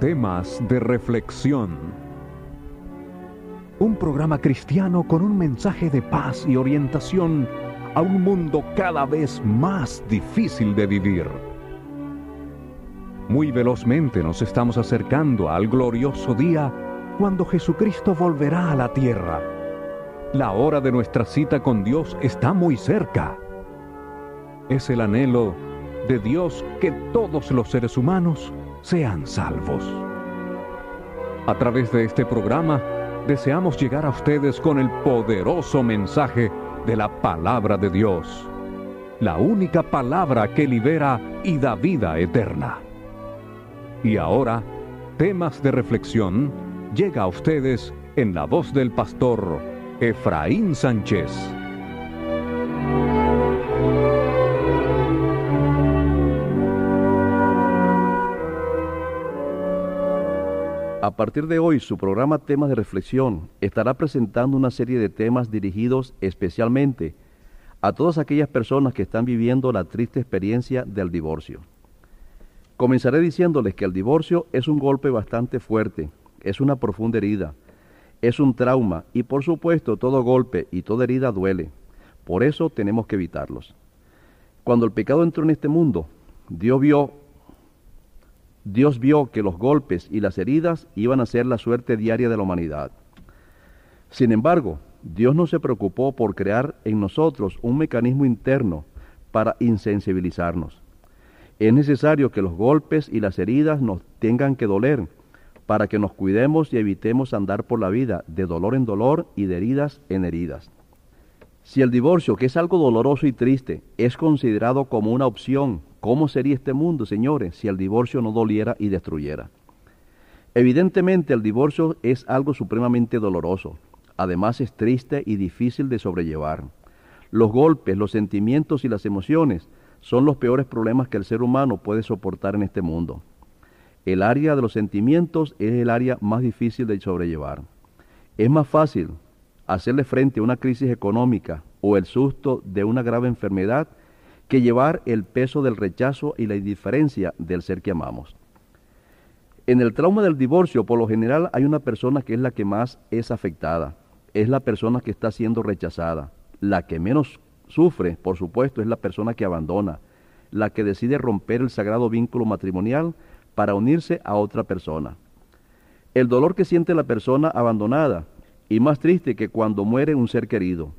Temas de reflexión. Un programa cristiano con un mensaje de paz y orientación a un mundo cada vez más difícil de vivir. Muy velozmente nos estamos acercando al glorioso día cuando Jesucristo volverá a la tierra. La hora de nuestra cita con Dios está muy cerca. Es el anhelo de Dios que todos los seres humanos sean salvos. A través de este programa deseamos llegar a ustedes con el poderoso mensaje de la palabra de Dios, la única palabra que libera y da vida eterna. Y ahora, temas de reflexión llega a ustedes en la voz del pastor Efraín Sánchez. A partir de hoy, su programa Temas de Reflexión estará presentando una serie de temas dirigidos especialmente a todas aquellas personas que están viviendo la triste experiencia del divorcio. Comenzaré diciéndoles que el divorcio es un golpe bastante fuerte, es una profunda herida, es un trauma y por supuesto todo golpe y toda herida duele. Por eso tenemos que evitarlos. Cuando el pecado entró en este mundo, Dios vio Dios vio que los golpes y las heridas iban a ser la suerte diaria de la humanidad. Sin embargo, Dios no se preocupó por crear en nosotros un mecanismo interno para insensibilizarnos. Es necesario que los golpes y las heridas nos tengan que doler para que nos cuidemos y evitemos andar por la vida de dolor en dolor y de heridas en heridas. Si el divorcio, que es algo doloroso y triste, es considerado como una opción ¿Cómo sería este mundo, señores, si el divorcio no doliera y destruyera? Evidentemente el divorcio es algo supremamente doloroso. Además es triste y difícil de sobrellevar. Los golpes, los sentimientos y las emociones son los peores problemas que el ser humano puede soportar en este mundo. El área de los sentimientos es el área más difícil de sobrellevar. Es más fácil hacerle frente a una crisis económica o el susto de una grave enfermedad que llevar el peso del rechazo y la indiferencia del ser que amamos. En el trauma del divorcio, por lo general, hay una persona que es la que más es afectada, es la persona que está siendo rechazada. La que menos sufre, por supuesto, es la persona que abandona, la que decide romper el sagrado vínculo matrimonial para unirse a otra persona. El dolor que siente la persona abandonada, y más triste que cuando muere un ser querido,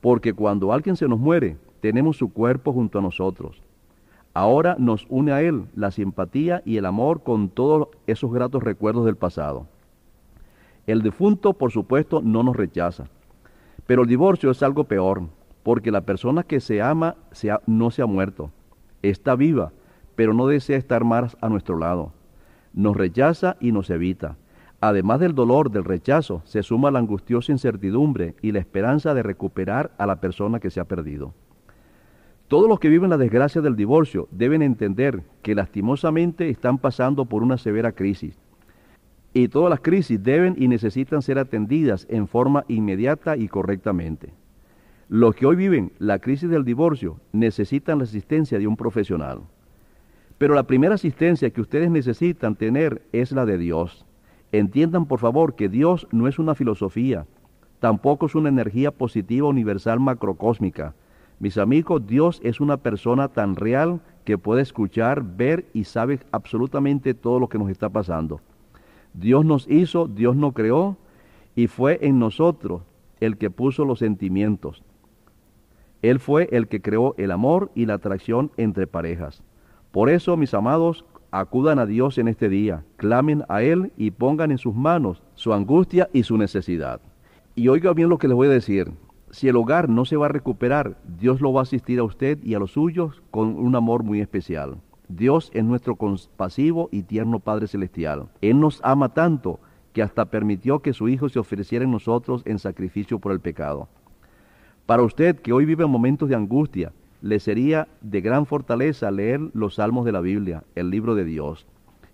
porque cuando alguien se nos muere, tenemos su cuerpo junto a nosotros. Ahora nos une a Él la simpatía y el amor con todos esos gratos recuerdos del pasado. El difunto, por supuesto, no nos rechaza. Pero el divorcio es algo peor, porque la persona que se ama no se ha muerto. Está viva, pero no desea estar más a nuestro lado. Nos rechaza y nos evita. Además del dolor del rechazo, se suma la angustiosa incertidumbre y la esperanza de recuperar a la persona que se ha perdido. Todos los que viven la desgracia del divorcio deben entender que lastimosamente están pasando por una severa crisis. Y todas las crisis deben y necesitan ser atendidas en forma inmediata y correctamente. Los que hoy viven la crisis del divorcio necesitan la asistencia de un profesional. Pero la primera asistencia que ustedes necesitan tener es la de Dios. Entiendan por favor que Dios no es una filosofía, tampoco es una energía positiva universal macrocósmica, mis amigos, Dios es una persona tan real que puede escuchar, ver y sabe absolutamente todo lo que nos está pasando. Dios nos hizo, Dios nos creó y fue en nosotros el que puso los sentimientos. Él fue el que creó el amor y la atracción entre parejas. Por eso, mis amados, acudan a Dios en este día, clamen a Él y pongan en sus manos su angustia y su necesidad. Y oiga bien lo que les voy a decir si el hogar no se va a recuperar, Dios lo va a asistir a usted y a los suyos con un amor muy especial. Dios es nuestro compasivo y tierno Padre Celestial. Él nos ama tanto que hasta permitió que su Hijo se ofreciera en nosotros en sacrificio por el pecado. Para usted que hoy vive momentos de angustia, le sería de gran fortaleza leer los salmos de la Biblia, el libro de Dios.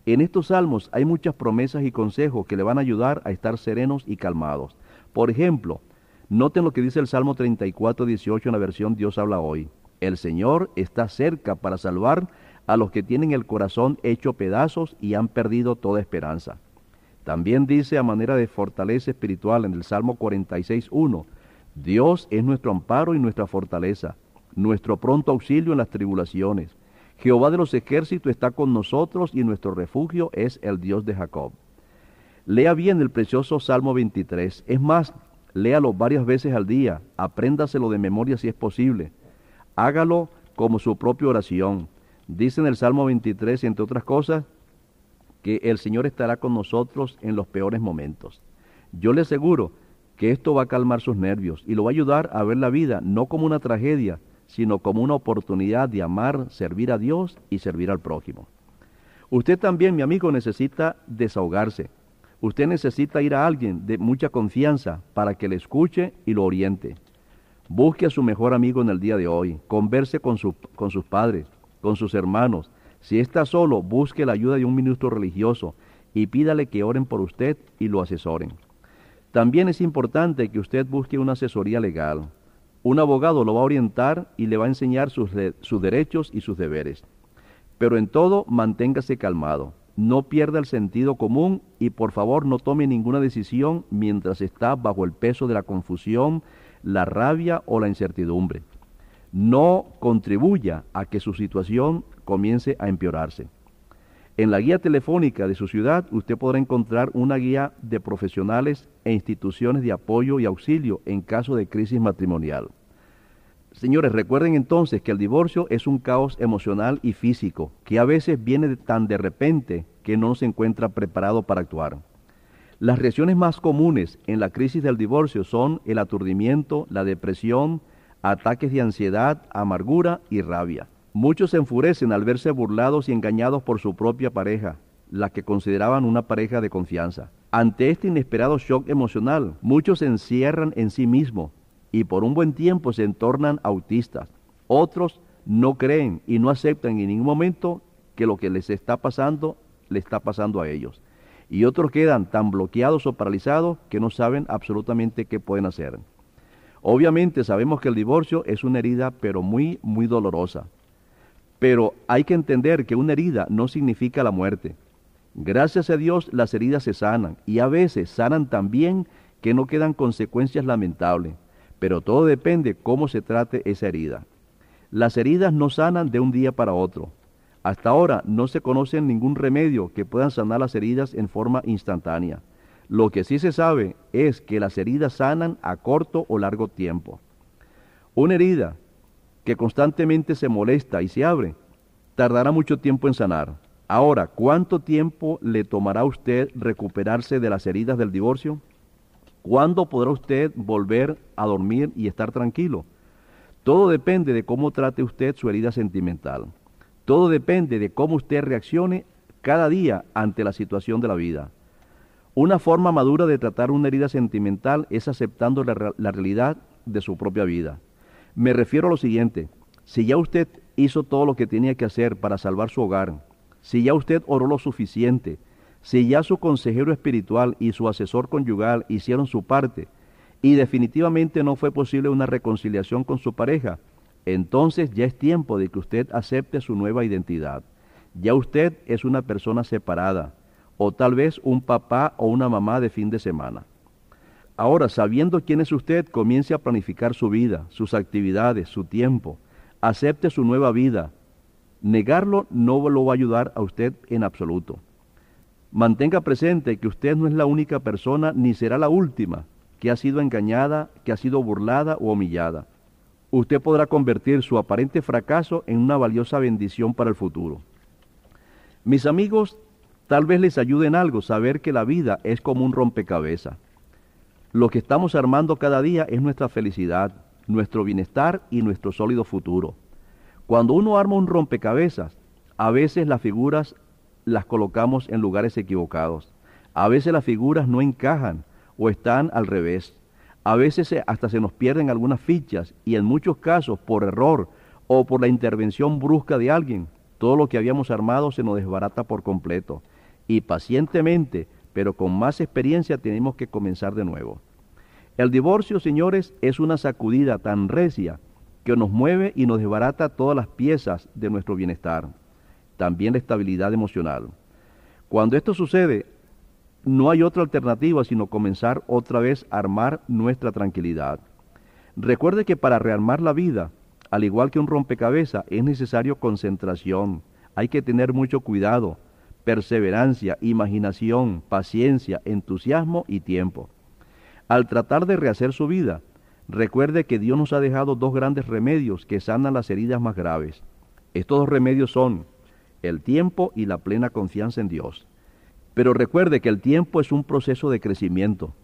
En estos salmos hay muchas promesas y consejos que le van a ayudar a estar serenos y calmados. Por ejemplo, Noten lo que dice el Salmo 34, 18 en la versión Dios habla hoy. El Señor está cerca para salvar a los que tienen el corazón hecho pedazos y han perdido toda esperanza. También dice a manera de fortaleza espiritual en el Salmo 46.1, Dios es nuestro amparo y nuestra fortaleza, nuestro pronto auxilio en las tribulaciones. Jehová de los ejércitos está con nosotros y nuestro refugio es el Dios de Jacob. Lea bien el precioso Salmo 23. Es más, léalo varias veces al día, apréndaselo de memoria si es posible. Hágalo como su propia oración. Dice en el Salmo 23, entre otras cosas, que el Señor estará con nosotros en los peores momentos. Yo le aseguro que esto va a calmar sus nervios y lo va a ayudar a ver la vida no como una tragedia, sino como una oportunidad de amar, servir a Dios y servir al prójimo. Usted también, mi amigo, necesita desahogarse. Usted necesita ir a alguien de mucha confianza para que le escuche y lo oriente. Busque a su mejor amigo en el día de hoy, converse con, con sus padres, con sus hermanos. Si está solo, busque la ayuda de un ministro religioso y pídale que oren por usted y lo asesoren. También es importante que usted busque una asesoría legal. Un abogado lo va a orientar y le va a enseñar sus, sus derechos y sus deberes. Pero en todo, manténgase calmado. No pierda el sentido común y por favor no tome ninguna decisión mientras está bajo el peso de la confusión, la rabia o la incertidumbre. No contribuya a que su situación comience a empeorarse. En la guía telefónica de su ciudad usted podrá encontrar una guía de profesionales e instituciones de apoyo y auxilio en caso de crisis matrimonial. Señores, recuerden entonces que el divorcio es un caos emocional y físico que a veces viene tan de repente que no se encuentra preparado para actuar. Las reacciones más comunes en la crisis del divorcio son el aturdimiento, la depresión, ataques de ansiedad, amargura y rabia. Muchos se enfurecen al verse burlados y engañados por su propia pareja, la que consideraban una pareja de confianza. Ante este inesperado shock emocional, muchos se encierran en sí mismos y por un buen tiempo se entornan autistas. Otros no creen y no aceptan en ningún momento que lo que les está pasando le está pasando a ellos. Y otros quedan tan bloqueados o paralizados que no saben absolutamente qué pueden hacer. Obviamente sabemos que el divorcio es una herida pero muy, muy dolorosa. Pero hay que entender que una herida no significa la muerte. Gracias a Dios las heridas se sanan y a veces sanan tan bien que no quedan consecuencias lamentables. Pero todo depende cómo se trate esa herida. Las heridas no sanan de un día para otro. Hasta ahora no se conoce ningún remedio que pueda sanar las heridas en forma instantánea. Lo que sí se sabe es que las heridas sanan a corto o largo tiempo. Una herida que constantemente se molesta y se abre, tardará mucho tiempo en sanar. Ahora, ¿cuánto tiempo le tomará a usted recuperarse de las heridas del divorcio? ¿Cuándo podrá usted volver a dormir y estar tranquilo? Todo depende de cómo trate usted su herida sentimental. Todo depende de cómo usted reaccione cada día ante la situación de la vida. Una forma madura de tratar una herida sentimental es aceptando la, realidad de su propia vida. Me refiero a lo siguiente, si ya usted hizo todo lo que tenía que hacer para salvar su hogar, si ya usted oró lo suficiente, si ya su consejero espiritual y su asesor conyugal hicieron su parte y definitivamente no fue posible una reconciliación con su pareja, entonces ya es tiempo de que usted acepte su nueva identidad. Ya usted es una persona separada o tal vez un papá o una mamá de fin de semana. Ahora, sabiendo quién es usted, comience a planificar su vida, sus actividades, su tiempo. Acepte su nueva vida. Negarlo no lo va a ayudar a usted en absoluto. Mantenga presente que usted no es la única persona ni será la última que ha sido engañada, que ha sido burlada o humillada. Usted podrá convertir su aparente fracaso en una valiosa bendición para el futuro. Mis amigos, tal vez les ayude en algo saber que la vida es como un rompecabezas. Lo que estamos armando cada día es nuestra felicidad, nuestro bienestar y nuestro sólido futuro. Cuando uno arma un rompecabezas, a veces las figuras las colocamos en lugares equivocados. A veces las figuras no encajan o están al revés. A veces hasta se nos pierden algunas fichas y en muchos casos por error o por la intervención brusca de alguien, todo lo que habíamos armado se nos desbarata por completo. Y pacientemente pero con más experiencia tenemos que comenzar de nuevo. El divorcio, señores, es una sacudida tan recia que nos mueve y nos desbarata todas las piezas de nuestro bienestar. También la estabilidad emocional. Cuando esto sucede, no hay otra alternativa sino comenzar otra vez a armar nuestra tranquilidad. Recuerde que para rearmar la vida, al igual que un rompecabezas, es necesario concentración. Hay que tener mucho cuidado, perseverancia, imaginación, paciencia, entusiasmo y tiempo. Al tratar de rehacer su vida, recuerde que Dios nos ha dejado dos grandes remedios que sanan las heridas más graves. Estos dos remedios son el tiempo y la plena confianza en Dios. Pero recuerde que el tiempo es un proceso de crecimiento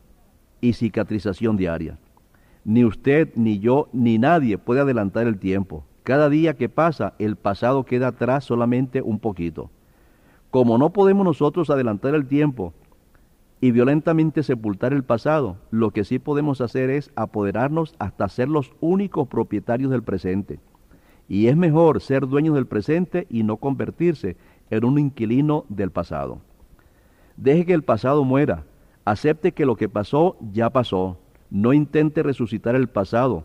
y cicatrización diaria. Ni usted, ni yo, ni nadie puede adelantar el tiempo. Cada día que pasa, el pasado queda atrás solamente un poquito. Como no podemos nosotros adelantar el tiempo y violentamente sepultar el pasado, lo que sí podemos hacer es apoderarnos hasta ser los únicos propietarios del presente. Y es mejor ser dueños del presente y no convertirse en un inquilino del pasado. Deje que el pasado muera. Acepte que lo que pasó ya pasó. No intente resucitar el pasado,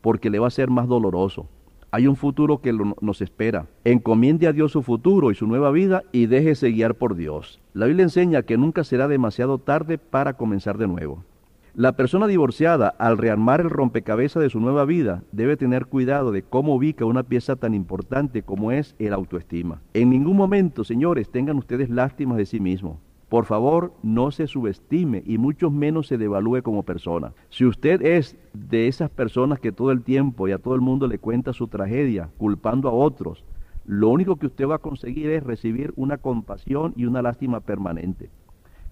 porque le va a ser más doloroso. Hay un futuro que nos espera. Encomiende a Dios su futuro y su nueva vida y déjese guiar por Dios. La Biblia enseña que nunca será demasiado tarde para comenzar de nuevo. La persona divorciada, al rearmar el rompecabezas de su nueva vida, debe tener cuidado de cómo ubica una pieza tan importante como es el autoestima. En ningún momento, señores, tengan ustedes lástimas de sí mismos. Por favor, no se subestime y mucho menos se devalúe como persona. Si usted es de esas personas que todo el tiempo y a todo el mundo le cuenta su tragedia, culpando a otros, lo único que usted va a conseguir es recibir una compasión y una lástima permanente.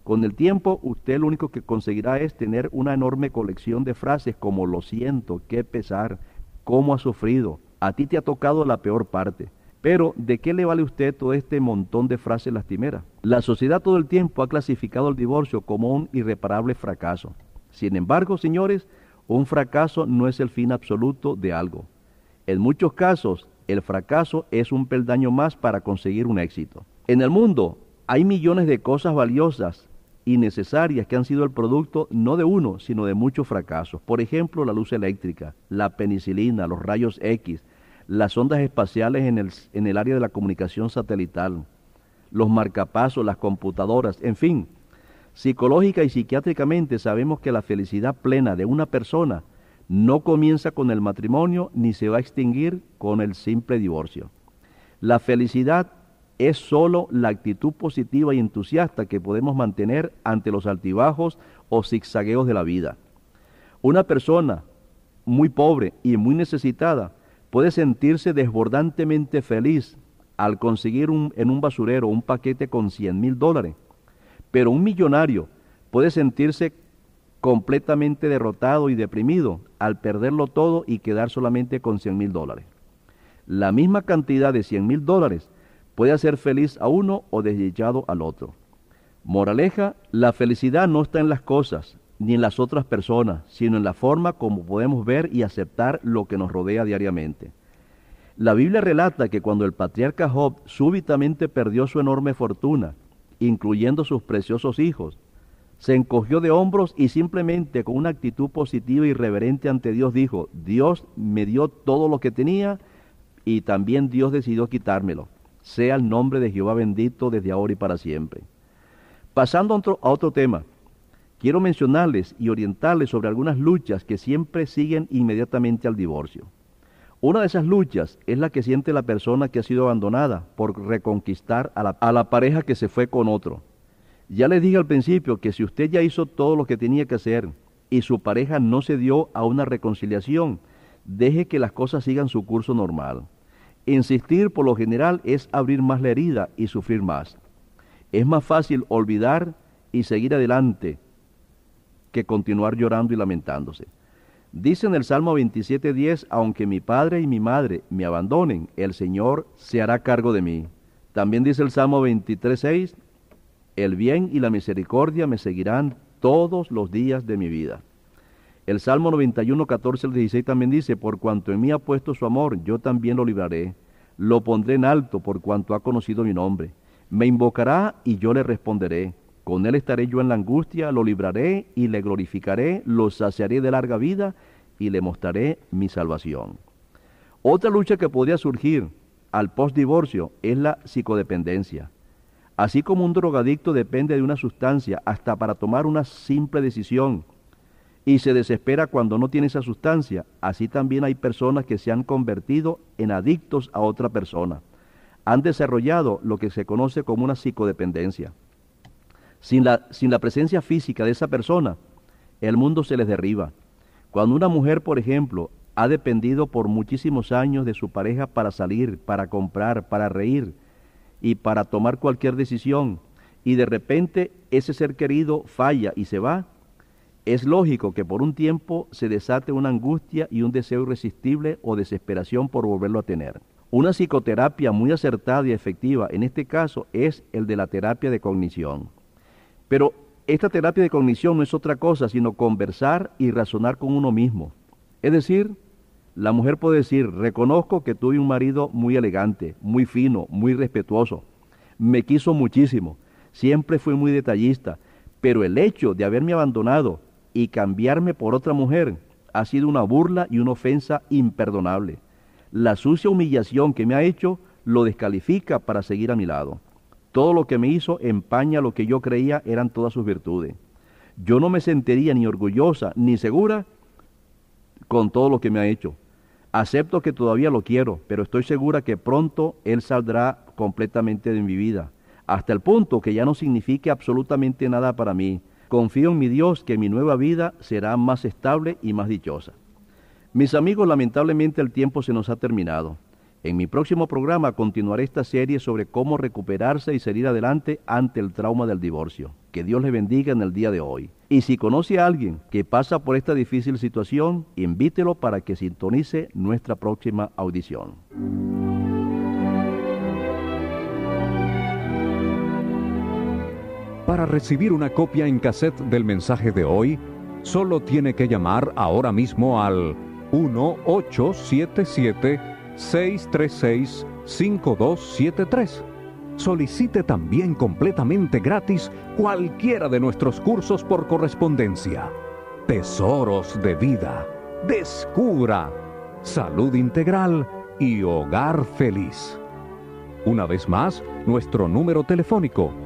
Con el tiempo, usted lo único que conseguirá es tener una enorme colección de frases como lo siento, qué pesar, cómo ha sufrido, a ti te ha tocado la peor parte. Pero, ¿de qué le vale usted todo este montón de frases lastimeras? La sociedad todo el tiempo ha clasificado el divorcio como un irreparable fracaso. Sin embargo, señores, un fracaso no es el fin absoluto de algo. En muchos casos, el fracaso es un peldaño más para conseguir un éxito. En el mundo hay millones de cosas valiosas y necesarias que han sido el producto no de uno, sino de muchos fracasos. Por ejemplo, la luz eléctrica, la penicilina, los rayos X, las ondas espaciales en el, en el área de la comunicación satelital, los marcapasos, las computadoras, en fin. Psicológica y psiquiátricamente sabemos que la felicidad plena de una persona no comienza con el matrimonio ni se va a extinguir con el simple divorcio. La felicidad es sólo la actitud positiva y entusiasta que podemos mantener ante los altibajos o zigzagueos de la vida. Una persona muy pobre y muy necesitada puede sentirse desbordantemente feliz al conseguir en un basurero un paquete con 100 mil dólares, pero un millonario puede sentirse completamente derrotado y deprimido al perderlo todo y quedar solamente con 100 mil dólares. La misma cantidad de 100 mil dólares puede hacer feliz a uno o desdichado al otro. Moraleja, la felicidad no está en las cosas ni en las otras personas, sino en la forma como podemos ver y aceptar lo que nos rodea diariamente. La Biblia relata que cuando el patriarca Job súbitamente perdió su enorme fortuna, incluyendo sus preciosos hijos, se encogió de hombros y simplemente con una actitud positiva y reverente ante Dios dijo, Dios me dio todo lo que tenía y también Dios decidió quitármelo sea el nombre de Jehová bendito desde ahora y para siempre. Pasando a otro, tema, quiero mencionarles y orientarles sobre algunas luchas que siempre siguen inmediatamente al divorcio. Una de esas luchas es la que siente la persona que ha sido abandonada por reconquistar a la, a la, pareja que se fue con otro. Ya les dije al principio que si usted ya hizo todo lo que tenía que hacer y su pareja no se dio a una reconciliación, deje que las cosas sigan su curso normal. Insistir por lo general es abrir más la herida y sufrir más. Es más fácil olvidar y seguir adelante que continuar llorando y lamentándose. Dice en el Salmo 27.10, aunque mi padre y mi madre me abandonen, el Señor se hará cargo de mí. También dice el Salmo 23.6, el bien y la misericordia me seguirán todos los días de mi vida. El Salmo 91, 14 al 16 también dice, por cuanto en mí ha puesto su amor, yo también lo libraré. Lo pondré en alto por cuanto ha conocido mi nombre. Me invocará y yo le responderé. Con él estaré yo en la angustia, lo libraré y le glorificaré, lo saciaré de larga vida y le mostraré mi salvación. Otra lucha que podría surgir al postdivorcio es la psicodependencia. Así como un drogadicto depende de una sustancia hasta para tomar una simple decisión y se desespera cuando no tiene esa sustancia, así también hay personas que se han convertido en adictos a otra persona. Han desarrollado lo que se conoce como una psicodependencia. Sin la, sin la presencia física de esa persona, el mundo se les derriba. Cuando una mujer, por ejemplo, ha dependido por muchísimos años de su pareja para salir, para comprar, para reír y para tomar cualquier decisión, y de repente ese ser querido falla y se va, es lógico que por un tiempo se desate una angustia y un deseo irresistible o desesperación por volverlo a tener. Una psicoterapia muy acertada y efectiva en este caso es el de la terapia de cognición. Pero esta terapia de cognición no es otra cosa sino conversar y razonar con uno mismo. Es decir, la mujer puede decir, reconozco que tuve un marido muy elegante, muy fino, muy respetuoso. Me quiso muchísimo, siempre fue muy detallista, pero el hecho de haberme abandonado y cambiarme por otra mujer ha sido una burla y una ofensa imperdonable. La sucia humillación que me ha hecho lo descalifica para seguir a mi lado. Todo lo que me hizo empaña lo que yo creía eran todas sus virtudes. Yo no me sentiría ni orgullosa ni segura con todo lo que me ha hecho. Acepto que todavía lo quiero, pero estoy segura que pronto Él saldrá completamente de mi vida, hasta el punto que ya no signifique absolutamente nada para mí. Confío en mi Dios que mi nueva vida será más estable y más dichosa. Mis amigos, lamentablemente el tiempo se nos ha terminado. En mi próximo programa continuaré esta serie sobre cómo recuperarse y salir adelante ante el trauma del divorcio. Que Dios le bendiga en el día de hoy. Y si conoce a alguien que pasa por esta difícil situación, invítelo para que sintonice nuestra próxima audición. Para recibir una copia en cassette del mensaje de hoy, solo tiene que llamar ahora mismo al 1-877-636-5273. Solicite también completamente gratis cualquiera de nuestros cursos por correspondencia. Tesoros de vida. Descubra salud integral y hogar feliz. Una vez más, nuestro número telefónico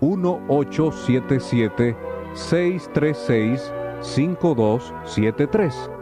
1877 636 5273